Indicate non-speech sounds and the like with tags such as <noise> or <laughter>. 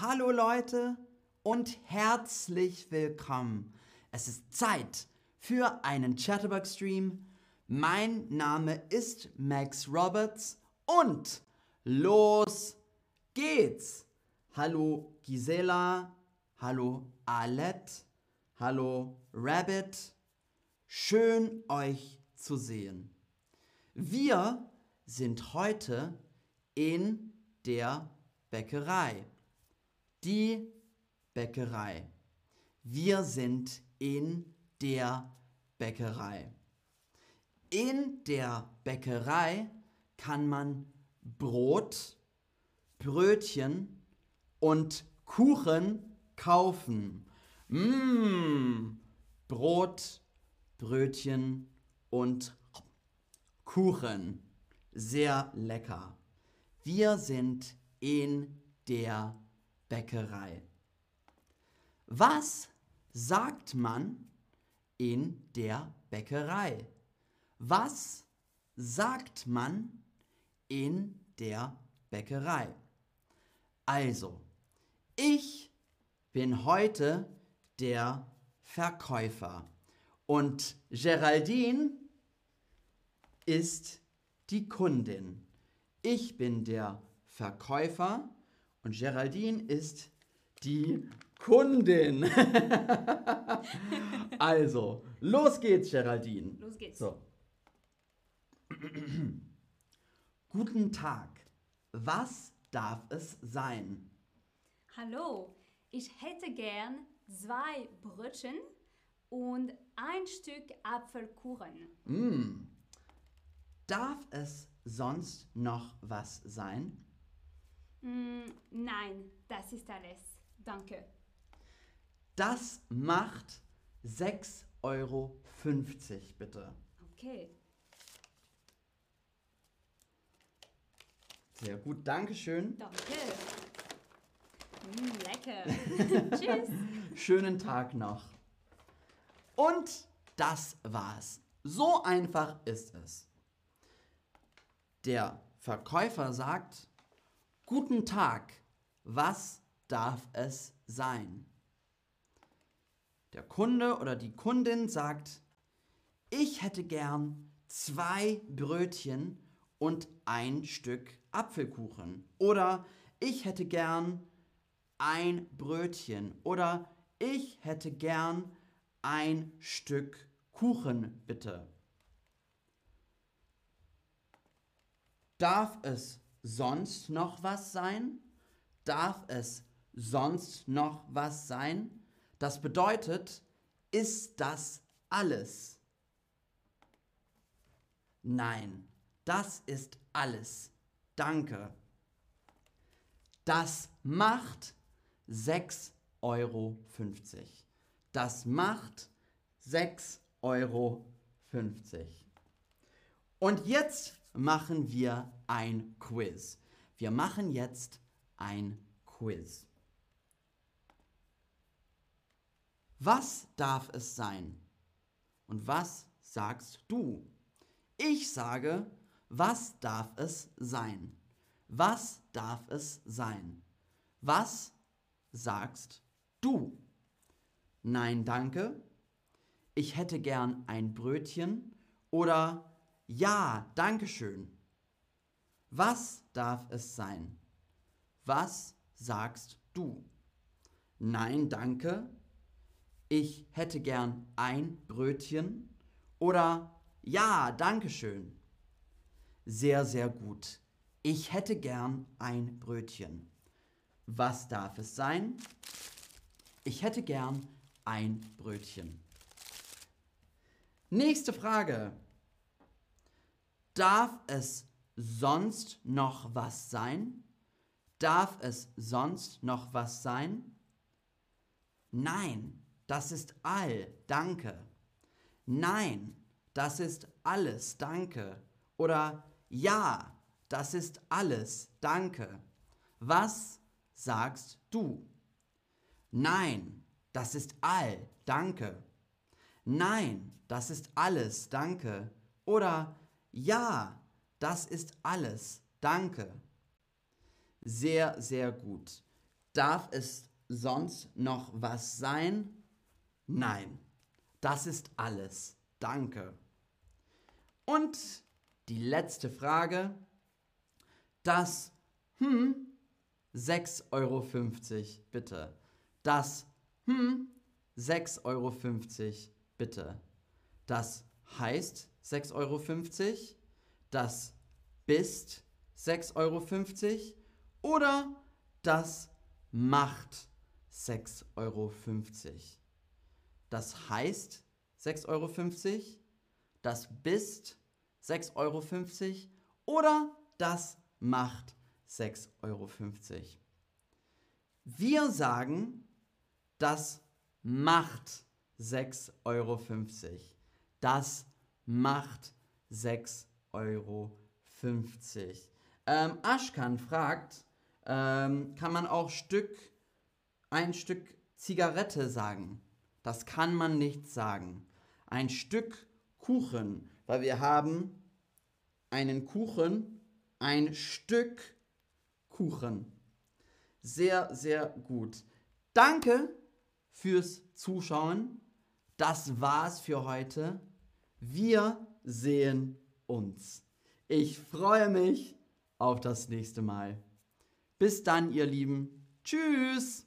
Hallo Leute und herzlich willkommen. Es ist Zeit für einen Chatterbug-Stream. Mein Name ist Max Roberts und los geht's. Hallo Gisela, hallo Alette, hallo Rabbit. Schön euch zu sehen. Wir sind heute in der Bäckerei. Die Bäckerei. Wir sind in der Bäckerei. In der Bäckerei kann man Brot, Brötchen und Kuchen kaufen. Mmh, Brot, Brötchen und Kuchen. Sehr lecker. Wir sind in der Bäckerei. Was sagt man in der Bäckerei? Was sagt man in der Bäckerei? Also, ich bin heute der Verkäufer und Geraldine ist die Kundin. Ich bin der Verkäufer und Geraldine ist die Kundin. <laughs> also, los geht's, Geraldine. Los geht's. So. Guten Tag. Was darf es sein? Hallo, ich hätte gern zwei Brötchen und ein Stück Apfelkuchen. Mm. Darf es sonst noch was sein? Mm, nein, das ist alles. Danke. Das macht 6,50 Euro bitte. Okay. Sehr gut, Dankeschön. Danke. Mm, lecker. <laughs> Tschüss. Schönen Tag noch. Und das war's. So einfach ist es. Der Verkäufer sagt, Guten Tag, was darf es sein? Der Kunde oder die Kundin sagt, ich hätte gern zwei Brötchen und ein Stück Apfelkuchen. Oder ich hätte gern ein Brötchen. Oder ich hätte gern ein Stück Kuchen, bitte. Darf es sonst noch was sein? Darf es sonst noch was sein? Das bedeutet, ist das alles? Nein, das ist alles. Danke. Das macht 6,50 Euro. Das macht 6,50 Euro. Und jetzt machen wir ein Quiz. Wir machen jetzt ein Quiz. Was darf es sein? Und was sagst du? Ich sage, was darf es sein? Was darf es sein? Was sagst du? Nein, danke. Ich hätte gern ein Brötchen oder ja, danke schön. Was darf es sein? Was sagst du? Nein, danke. Ich hätte gern ein Brötchen. Oder ja, danke schön. Sehr, sehr gut. Ich hätte gern ein Brötchen. Was darf es sein? Ich hätte gern ein Brötchen. Nächste Frage. Darf es sonst noch was sein? Darf es sonst noch was sein? Nein, das ist all, danke. Nein, das ist alles, danke. Oder ja, das ist alles, danke. Was sagst du? Nein, das ist all, danke. Nein, das ist alles, danke. Oder ja, das ist alles. Danke. Sehr, sehr gut. Darf es sonst noch was sein? Nein, das ist alles. Danke. Und die letzte Frage. Das hm 6,50 Euro bitte. Das hm 6,50 Euro bitte. Das heißt 6,50 Euro. Das bist 6,50 Euro. Oder das macht 6,50 Euro. Das heißt 6,50 Euro. Das bist 6,50 Euro. Oder das macht 6,50 Euro. Wir sagen, das macht 6,50 Euro. Das macht 6,50 Euro. Ähm, Aschkan fragt, ähm, kann man auch Stück, ein Stück Zigarette sagen? Das kann man nicht sagen. Ein Stück Kuchen, weil wir haben einen Kuchen, ein Stück Kuchen. Sehr, sehr gut. Danke fürs Zuschauen. Das war's für heute. Wir sehen uns. Ich freue mich auf das nächste Mal. Bis dann, ihr Lieben. Tschüss.